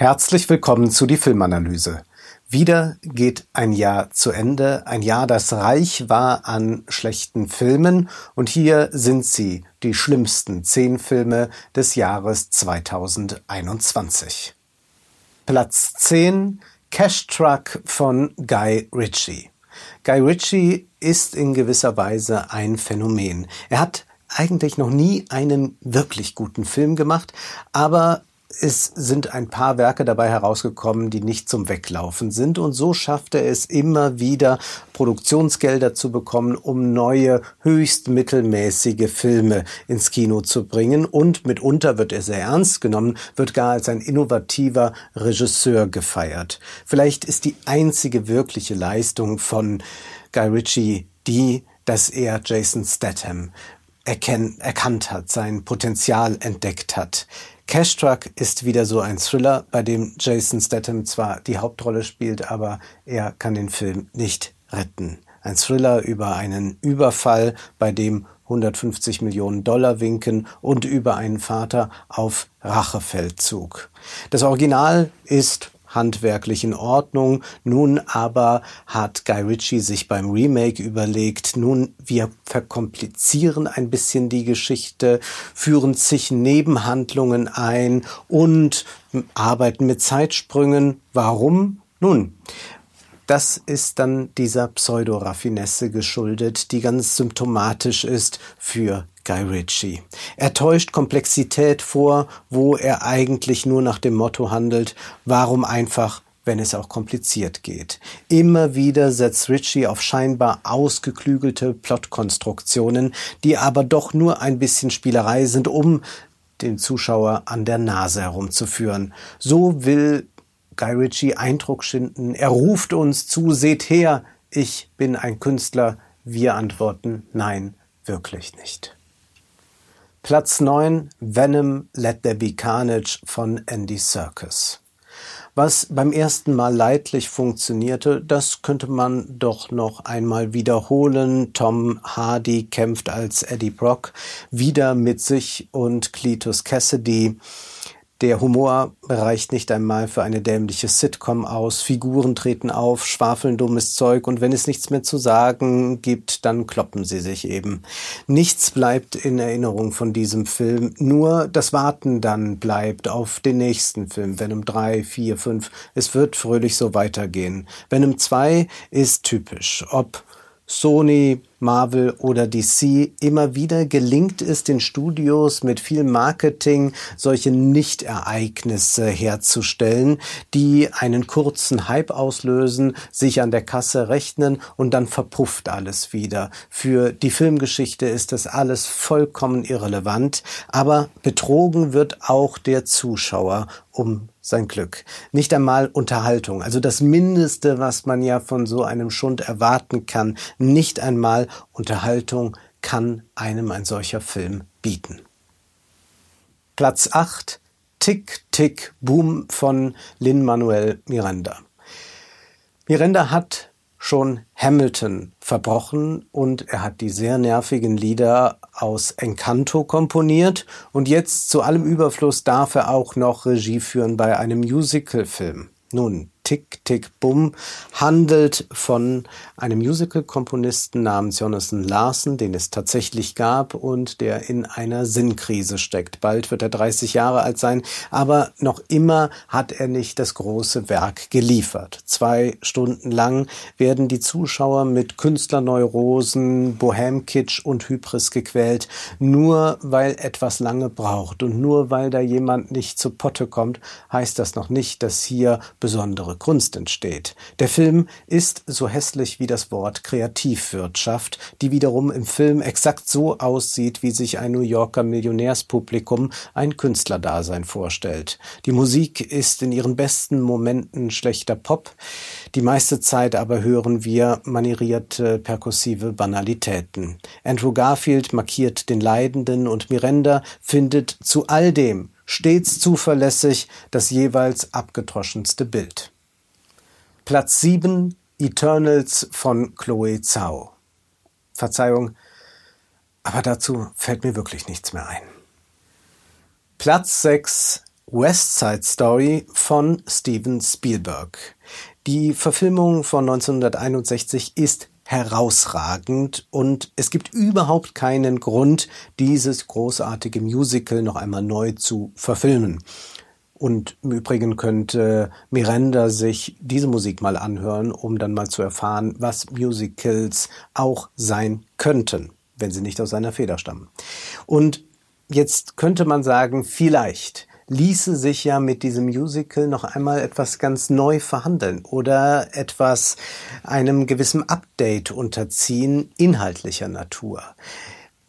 Herzlich willkommen zu die Filmanalyse. Wieder geht ein Jahr zu Ende, ein Jahr, das reich war an schlechten Filmen und hier sind sie, die schlimmsten zehn Filme des Jahres 2021. Platz 10 Cash Truck von Guy Ritchie. Guy Ritchie ist in gewisser Weise ein Phänomen. Er hat eigentlich noch nie einen wirklich guten Film gemacht, aber es sind ein paar Werke dabei herausgekommen, die nicht zum Weglaufen sind. Und so schafft er es immer wieder, Produktionsgelder zu bekommen, um neue, höchst mittelmäßige Filme ins Kino zu bringen. Und mitunter wird er sehr ernst genommen, wird gar als ein innovativer Regisseur gefeiert. Vielleicht ist die einzige wirkliche Leistung von Guy Ritchie die, dass er Jason Statham erkannt hat, sein Potenzial entdeckt hat. Cash Truck ist wieder so ein Thriller, bei dem Jason Statham zwar die Hauptrolle spielt, aber er kann den Film nicht retten. Ein Thriller über einen Überfall, bei dem 150 Millionen Dollar winken und über einen Vater auf Rachefeldzug. Das Original ist handwerklich in Ordnung. Nun aber hat Guy Ritchie sich beim Remake überlegt, nun wir verkomplizieren ein bisschen die Geschichte, führen zig Nebenhandlungen ein und arbeiten mit Zeitsprüngen. Warum? Nun, das ist dann dieser Pseudo-Raffinesse geschuldet, die ganz symptomatisch ist für Guy Ritchie. Er täuscht Komplexität vor, wo er eigentlich nur nach dem Motto handelt, warum einfach wenn es auch kompliziert geht. Immer wieder setzt Ritchie auf scheinbar ausgeklügelte Plotkonstruktionen, die aber doch nur ein bisschen Spielerei sind, um den Zuschauer an der Nase herumzuführen. So will Guy Ritchie Eindruck schinden. Er ruft uns zu, seht her, ich bin ein Künstler. Wir antworten, nein, wirklich nicht. Platz 9 Venom Let There Be Carnage von Andy Serkis. Was beim ersten Mal leidlich funktionierte, das könnte man doch noch einmal wiederholen. Tom Hardy kämpft als Eddie Brock wieder mit sich und Cletus Cassidy. Der Humor reicht nicht einmal für eine dämliche Sitcom aus. Figuren treten auf, schwafeln dummes Zeug und wenn es nichts mehr zu sagen gibt, dann kloppen sie sich eben. Nichts bleibt in Erinnerung von diesem Film, nur das Warten dann bleibt auf den nächsten Film. Venom 3, 4, 5. Es wird fröhlich so weitergehen. Venom 2 ist typisch. Ob Sony, Marvel oder DC immer wieder gelingt es den Studios mit viel Marketing solche Nichtereignisse herzustellen, die einen kurzen Hype auslösen, sich an der Kasse rechnen und dann verpufft alles wieder. Für die Filmgeschichte ist das alles vollkommen irrelevant, aber betrogen wird auch der Zuschauer um sein Glück. Nicht einmal Unterhaltung, also das Mindeste, was man ja von so einem Schund erwarten kann. Nicht einmal Unterhaltung kann einem ein solcher Film bieten. Platz 8 Tick, Tick, Boom von Lin-Manuel Miranda. Miranda hat schon Hamilton verbrochen und er hat die sehr nervigen Lieder aus Encanto komponiert und jetzt zu allem Überfluss darf er auch noch Regie führen bei einem Musicalfilm. Nun, Tick, Tick, Bum handelt von einem Musical-Komponisten namens Jonathan Larson, den es tatsächlich gab und der in einer Sinnkrise steckt. Bald wird er 30 Jahre alt sein, aber noch immer hat er nicht das große Werk geliefert. Zwei Stunden lang werden die Zuschauer mit Künstlerneurosen, Bohemkitsch und Hybris gequält, nur weil etwas lange braucht und nur weil da jemand nicht zu Potte kommt, heißt das noch nicht, dass hier besondere Kunst entsteht. Der Film ist so hässlich wie das Wort Kreativwirtschaft, die wiederum im Film exakt so aussieht, wie sich ein New Yorker Millionärspublikum ein Künstlerdasein vorstellt. Die Musik ist in ihren besten Momenten schlechter Pop, die meiste Zeit aber hören wir manierierte perkussive Banalitäten. Andrew Garfield markiert den Leidenden und Miranda findet zu all dem stets zuverlässig das jeweils abgedroschenste Bild. Platz 7 Eternals von Chloe Zhao. Verzeihung, aber dazu fällt mir wirklich nichts mehr ein. Platz 6 West Side Story von Steven Spielberg. Die Verfilmung von 1961 ist herausragend und es gibt überhaupt keinen Grund, dieses großartige Musical noch einmal neu zu verfilmen. Und im Übrigen könnte Miranda sich diese Musik mal anhören, um dann mal zu erfahren, was Musicals auch sein könnten, wenn sie nicht aus seiner Feder stammen. Und jetzt könnte man sagen, vielleicht ließe sich ja mit diesem Musical noch einmal etwas ganz neu verhandeln oder etwas einem gewissen Update unterziehen, inhaltlicher Natur.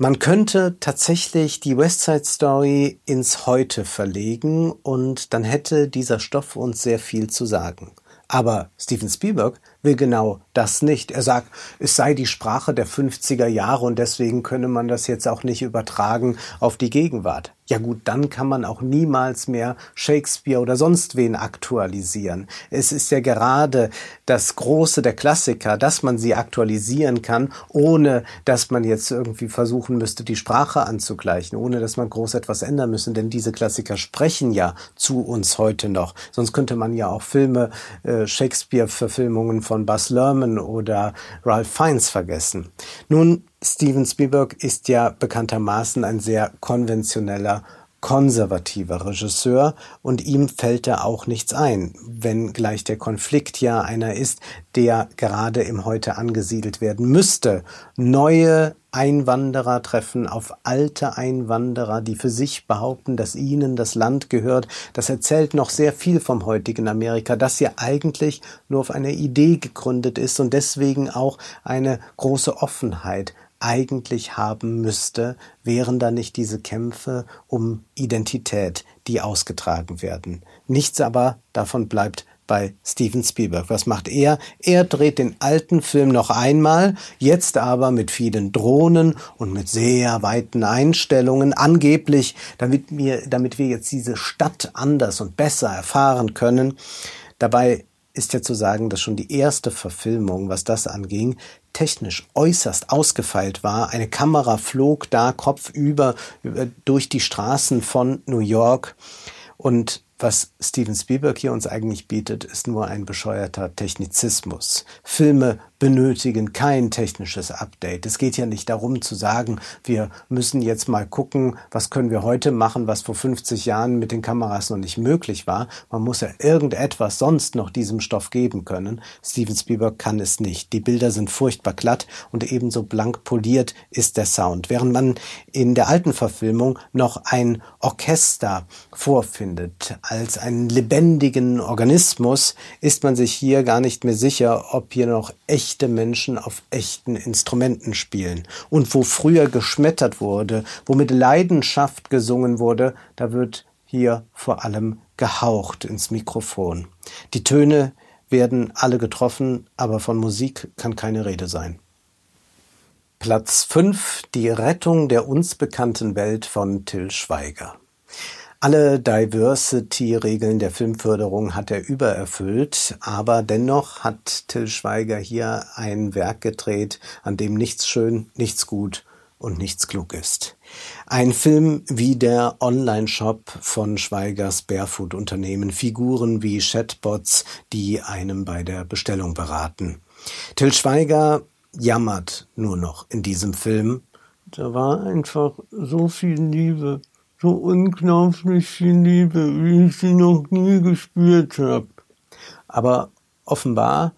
Man könnte tatsächlich die West Side Story ins Heute verlegen und dann hätte dieser Stoff uns sehr viel zu sagen. Aber Steven Spielberg will genau das nicht. Er sagt, es sei die Sprache der 50er Jahre und deswegen könne man das jetzt auch nicht übertragen auf die Gegenwart. Ja gut, dann kann man auch niemals mehr Shakespeare oder sonst wen aktualisieren. Es ist ja gerade das Große der Klassiker, dass man sie aktualisieren kann, ohne dass man jetzt irgendwie versuchen müsste, die Sprache anzugleichen, ohne dass man groß etwas ändern müsse, denn diese Klassiker sprechen ja zu uns heute noch. Sonst könnte man ja auch Filme, äh, Shakespeare-Verfilmungen von Buzz Lerman oder Ralph Fiennes vergessen. Nun, Steven Spielberg ist ja bekanntermaßen ein sehr konventioneller konservativer Regisseur und ihm fällt da auch nichts ein, wenn gleich der Konflikt ja einer ist, der gerade im Heute angesiedelt werden müsste. Neue Einwanderer treffen auf alte Einwanderer, die für sich behaupten, dass ihnen das Land gehört. Das erzählt noch sehr viel vom heutigen Amerika, das ja eigentlich nur auf einer Idee gegründet ist und deswegen auch eine große Offenheit eigentlich haben müsste, wären da nicht diese Kämpfe um Identität, die ausgetragen werden. Nichts aber davon bleibt bei Steven Spielberg. Was macht er? Er dreht den alten Film noch einmal, jetzt aber mit vielen Drohnen und mit sehr weiten Einstellungen, angeblich, damit wir, damit wir jetzt diese Stadt anders und besser erfahren können. Dabei ist ja zu sagen, dass schon die erste Verfilmung, was das anging, technisch äußerst ausgefeilt war. Eine Kamera flog da kopfüber durch die Straßen von New York und was Steven Spielberg hier uns eigentlich bietet, ist nur ein bescheuerter Technizismus. Filme benötigen kein technisches Update. Es geht ja nicht darum zu sagen, wir müssen jetzt mal gucken, was können wir heute machen, was vor 50 Jahren mit den Kameras noch nicht möglich war. Man muss ja irgendetwas sonst noch diesem Stoff geben können. Steven Spielberg kann es nicht. Die Bilder sind furchtbar glatt und ebenso blank poliert ist der Sound. Während man in der alten Verfilmung noch ein Orchester vorfindet, als einen lebendigen Organismus, ist man sich hier gar nicht mehr sicher, ob hier noch echt echte Menschen auf echten Instrumenten spielen. Und wo früher geschmettert wurde, wo mit Leidenschaft gesungen wurde, da wird hier vor allem gehaucht ins Mikrofon. Die Töne werden alle getroffen, aber von Musik kann keine Rede sein. Platz 5 Die Rettung der uns bekannten Welt von Till Schweiger. Alle Diversity-Regeln der Filmförderung hat er übererfüllt, aber dennoch hat Till Schweiger hier ein Werk gedreht, an dem nichts schön, nichts gut und nichts klug ist. Ein Film wie der Online-Shop von Schweigers Barefoot-Unternehmen, Figuren wie Chatbots, die einem bei der Bestellung beraten. Till Schweiger jammert nur noch in diesem Film. Da war einfach so viel Liebe so unglaublich viel Liebe, wie ich sie noch nie gespürt habe. Aber offenbar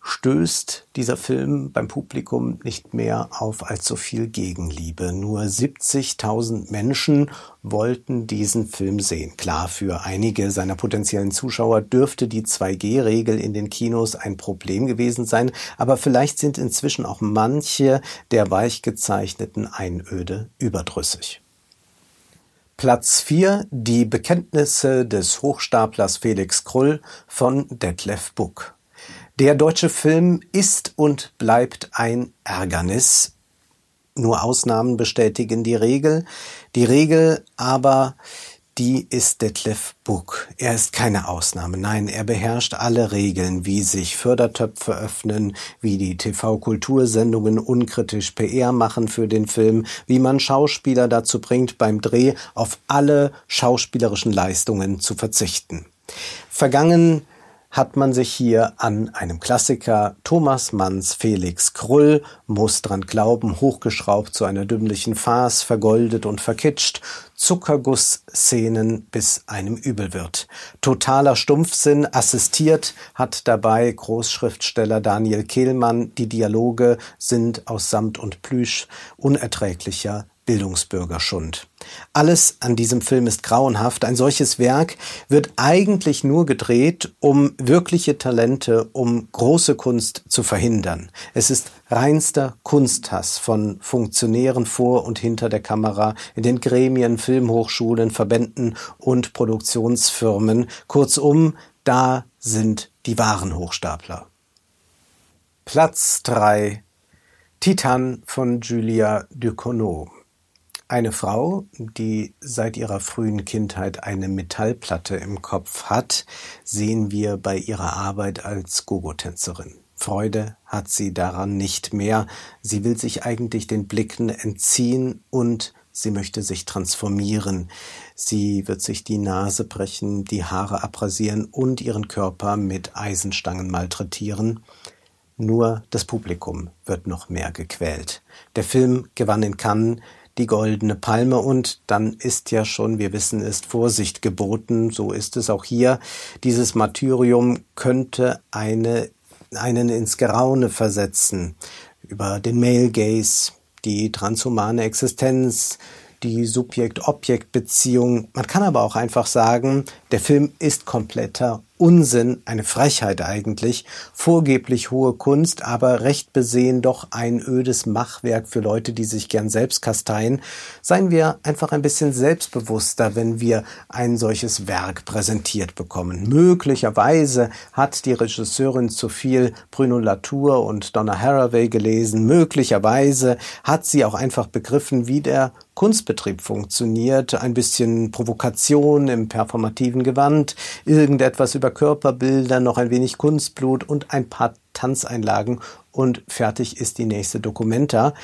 stößt dieser Film beim Publikum nicht mehr auf so viel Gegenliebe. Nur 70.000 Menschen wollten diesen Film sehen. Klar, für einige seiner potenziellen Zuschauer dürfte die 2G-Regel in den Kinos ein Problem gewesen sein, aber vielleicht sind inzwischen auch manche der weichgezeichneten Einöde überdrüssig. Platz 4 Die Bekenntnisse des Hochstaplers Felix Krull von Detlef Buck. Der deutsche Film ist und bleibt ein Ärgernis. Nur Ausnahmen bestätigen die Regel. Die Regel aber, die ist Detlef Buck. Er ist keine Ausnahme. Nein, er beherrscht alle Regeln, wie sich Fördertöpfe öffnen, wie die TV-Kultursendungen unkritisch PR machen für den Film, wie man Schauspieler dazu bringt, beim Dreh auf alle schauspielerischen Leistungen zu verzichten. Vergangen hat man sich hier an einem Klassiker Thomas Manns Felix Krull, muss dran glauben, hochgeschraubt zu einer dümmlichen Farce, vergoldet und verkitscht, Zuckerguss-Szenen bis einem übel wird. Totaler Stumpfsinn, assistiert hat dabei Großschriftsteller Daniel Kehlmann, die Dialoge sind aus Samt und Plüsch unerträglicher Bildungsbürgerschund. Alles an diesem Film ist grauenhaft. Ein solches Werk wird eigentlich nur gedreht, um wirkliche Talente, um große Kunst zu verhindern. Es ist reinster Kunsthass von Funktionären vor und hinter der Kamera, in den Gremien, Filmhochschulen, Verbänden und Produktionsfirmen. Kurzum, da sind die wahren Hochstapler. Platz 3 Titan von Julia Ducournau eine Frau, die seit ihrer frühen Kindheit eine Metallplatte im Kopf hat, sehen wir bei ihrer Arbeit als Gogo-Tänzerin. Freude hat sie daran nicht mehr. Sie will sich eigentlich den Blicken entziehen und sie möchte sich transformieren. Sie wird sich die Nase brechen, die Haare abrasieren und ihren Körper mit Eisenstangen malträtieren. Nur das Publikum wird noch mehr gequält. Der Film gewann in Cannes die goldene Palme und dann ist ja schon, wir wissen, ist Vorsicht geboten. So ist es auch hier. Dieses Martyrium könnte eine, einen ins Geraune versetzen über den Male Gaze, die transhumane Existenz, die Subjekt-Objekt-Beziehung. Man kann aber auch einfach sagen, der Film ist kompletter Unsinn, eine Frechheit eigentlich, vorgeblich hohe Kunst, aber recht besehen doch ein ödes Machwerk für Leute, die sich gern selbst kasteien. Seien wir einfach ein bisschen selbstbewusster, wenn wir ein solches Werk präsentiert bekommen. Möglicherweise hat die Regisseurin zu viel Bruno Latour und Donna Haraway gelesen. Möglicherweise hat sie auch einfach begriffen, wie der Kunstbetrieb funktioniert. Ein bisschen Provokation im performativen Gewand, irgendetwas über Körperbilder, noch ein wenig Kunstblut und ein paar Tanzeinlagen und fertig ist die nächste Dokumenta.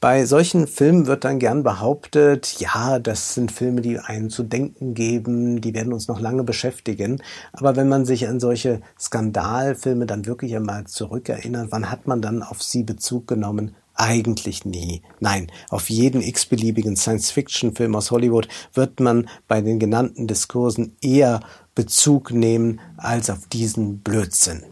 Bei solchen Filmen wird dann gern behauptet, ja, das sind Filme, die einen zu denken geben, die werden uns noch lange beschäftigen. Aber wenn man sich an solche Skandalfilme dann wirklich einmal zurückerinnert, wann hat man dann auf sie Bezug genommen? Eigentlich nie. Nein, auf jeden x-beliebigen Science-Fiction-Film aus Hollywood wird man bei den genannten Diskursen eher Bezug nehmen als auf diesen Blödsinn.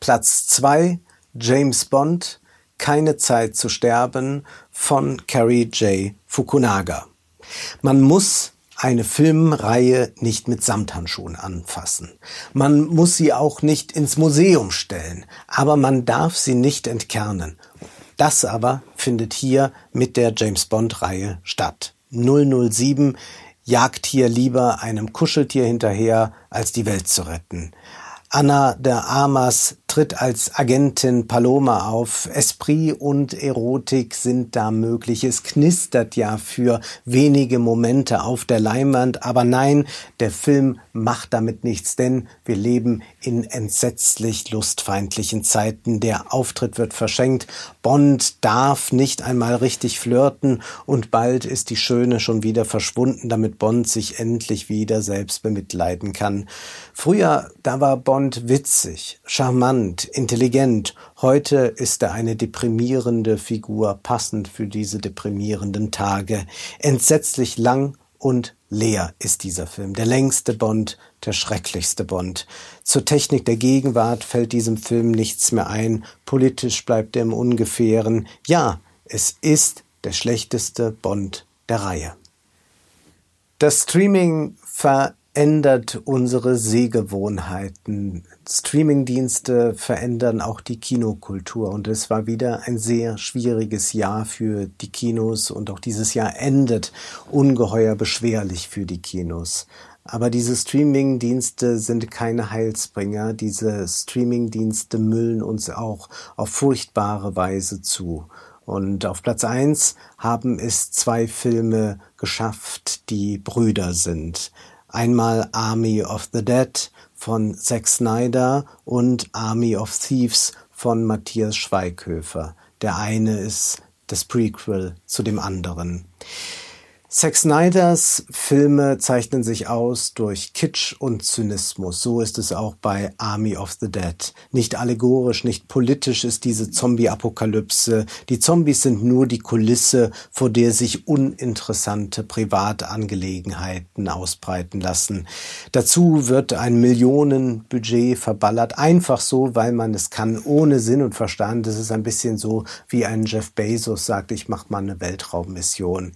Platz 2 James Bond Keine Zeit zu sterben von Carrie J. Fukunaga. Man muss eine Filmreihe nicht mit Samthandschuhen anfassen. Man muss sie auch nicht ins Museum stellen, aber man darf sie nicht entkernen. Das aber findet hier mit der James Bond Reihe statt. 007 jagt hier lieber einem Kuscheltier hinterher, als die Welt zu retten. Anna de Armas tritt als Agentin Paloma auf. Esprit und Erotik sind da möglich. Es knistert ja für wenige Momente auf der Leinwand. Aber nein, der Film macht damit nichts, denn wir leben in entsetzlich lustfeindlichen Zeiten. Der Auftritt wird verschenkt. Bond darf nicht einmal richtig flirten und bald ist die Schöne schon wieder verschwunden, damit Bond sich endlich wieder selbst bemitleiden kann. Früher, da war Bond witzig, charmant, charmant, intelligent. Heute ist er eine deprimierende Figur, passend für diese deprimierenden Tage. Entsetzlich lang und leer ist dieser Film. Der längste Bond, der schrecklichste Bond. Zur Technik der Gegenwart fällt diesem Film nichts mehr ein. Politisch bleibt er im Ungefähren. Ja, es ist der schlechteste Bond der Reihe. Das Streaming ver ändert unsere Sehgewohnheiten. Streamingdienste verändern auch die Kinokultur und es war wieder ein sehr schwieriges Jahr für die Kinos und auch dieses Jahr endet ungeheuer beschwerlich für die Kinos. Aber diese Streamingdienste sind keine Heilsbringer. Diese Streamingdienste müllen uns auch auf furchtbare Weise zu. Und auf Platz eins haben es zwei Filme geschafft, die Brüder sind. Einmal Army of the Dead von Zack Snyder und Army of Thieves von Matthias Schweighöfer. Der eine ist das Prequel zu dem anderen. Zack Snyders Filme zeichnen sich aus durch Kitsch und Zynismus. So ist es auch bei Army of the Dead. Nicht allegorisch, nicht politisch ist diese Zombie-Apokalypse. Die Zombies sind nur die Kulisse, vor der sich uninteressante Privatangelegenheiten ausbreiten lassen. Dazu wird ein Millionenbudget verballert, einfach so, weil man es kann, ohne Sinn und Verstand. Das ist ein bisschen so, wie ein Jeff Bezos sagt, ich mache mal eine Weltraummission.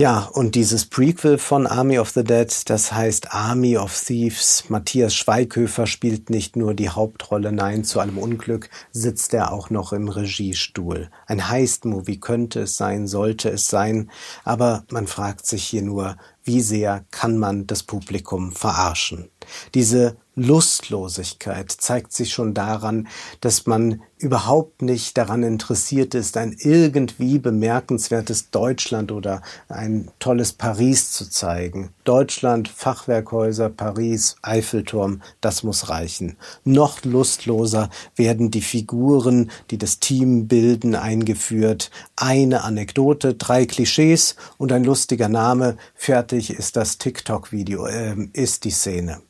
Ja, und dieses Prequel von Army of the Dead, das heißt Army of Thieves. Matthias Schweighöfer spielt nicht nur die Hauptrolle, nein, zu allem Unglück sitzt er auch noch im Regiestuhl. Ein Heist-Movie könnte es sein, sollte es sein, aber man fragt sich hier nur, wie sehr kann man das Publikum verarschen? Diese Lustlosigkeit zeigt sich schon daran, dass man überhaupt nicht daran interessiert ist, ein irgendwie bemerkenswertes Deutschland oder ein tolles Paris zu zeigen. Deutschland, Fachwerkhäuser, Paris, Eiffelturm, das muss reichen. Noch lustloser werden die Figuren, die das Team bilden, eingeführt. Eine Anekdote, drei Klischees und ein lustiger Name. Fertig ist das TikTok-Video, äh, ist die Szene.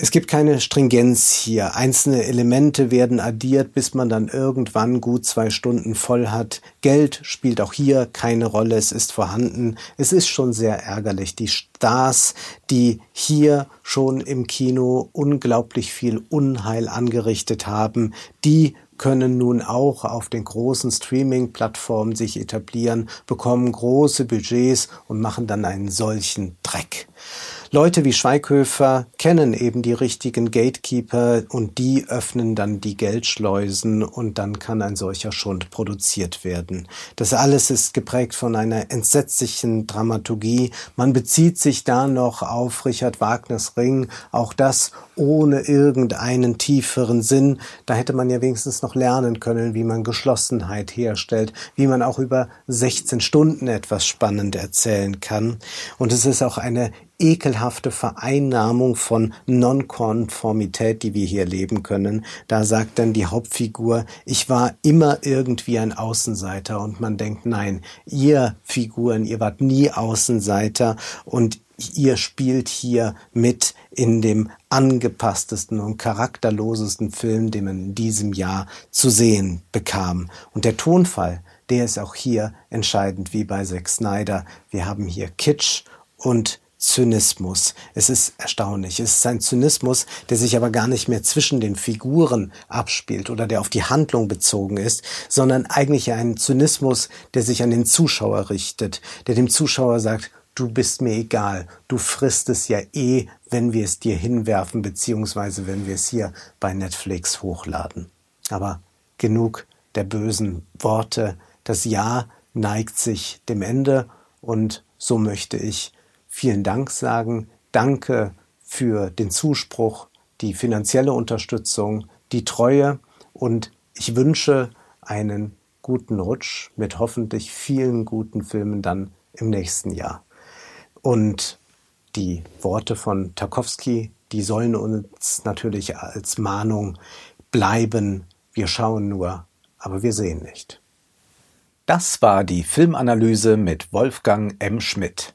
Es gibt keine Stringenz hier. Einzelne Elemente werden addiert, bis man dann irgendwann gut zwei Stunden voll hat. Geld spielt auch hier keine Rolle. Es ist vorhanden. Es ist schon sehr ärgerlich. Die Stars, die hier schon im Kino unglaublich viel Unheil angerichtet haben, die können nun auch auf den großen Streaming-Plattformen sich etablieren, bekommen große Budgets und machen dann einen solchen Dreck. Leute wie Schweighöfer kennen eben die richtigen Gatekeeper und die öffnen dann die Geldschleusen und dann kann ein solcher Schund produziert werden. Das alles ist geprägt von einer entsetzlichen Dramaturgie. Man bezieht sich da noch auf Richard Wagners Ring, auch das ohne irgendeinen tieferen Sinn. Da hätte man ja wenigstens noch lernen können, wie man Geschlossenheit herstellt, wie man auch über 16 Stunden etwas spannend erzählen kann. Und es ist auch eine ekelhafte Vereinnahmung von Nonkonformität, die wir hier leben können. Da sagt dann die Hauptfigur, ich war immer irgendwie ein Außenseiter und man denkt, nein, ihr Figuren, ihr wart nie Außenseiter und ihr spielt hier mit in dem angepasstesten und charakterlosesten Film, den man in diesem Jahr zu sehen bekam. Und der Tonfall, der ist auch hier entscheidend wie bei Zack Snyder. Wir haben hier Kitsch und Zynismus. Es ist erstaunlich. Es ist ein Zynismus, der sich aber gar nicht mehr zwischen den Figuren abspielt oder der auf die Handlung bezogen ist, sondern eigentlich ein Zynismus, der sich an den Zuschauer richtet, der dem Zuschauer sagt, du bist mir egal, du frisst es ja eh, wenn wir es dir hinwerfen, beziehungsweise wenn wir es hier bei Netflix hochladen. Aber genug der bösen Worte. Das Jahr neigt sich dem Ende und so möchte ich vielen Dank sagen. Danke für den Zuspruch, die finanzielle Unterstützung, die Treue und ich wünsche einen guten Rutsch mit hoffentlich vielen guten Filmen dann im nächsten Jahr. Und die Worte von Tarkovsky, die sollen uns natürlich als Mahnung bleiben. Wir schauen nur, aber wir sehen nicht. Das war die Filmanalyse mit Wolfgang M. Schmidt.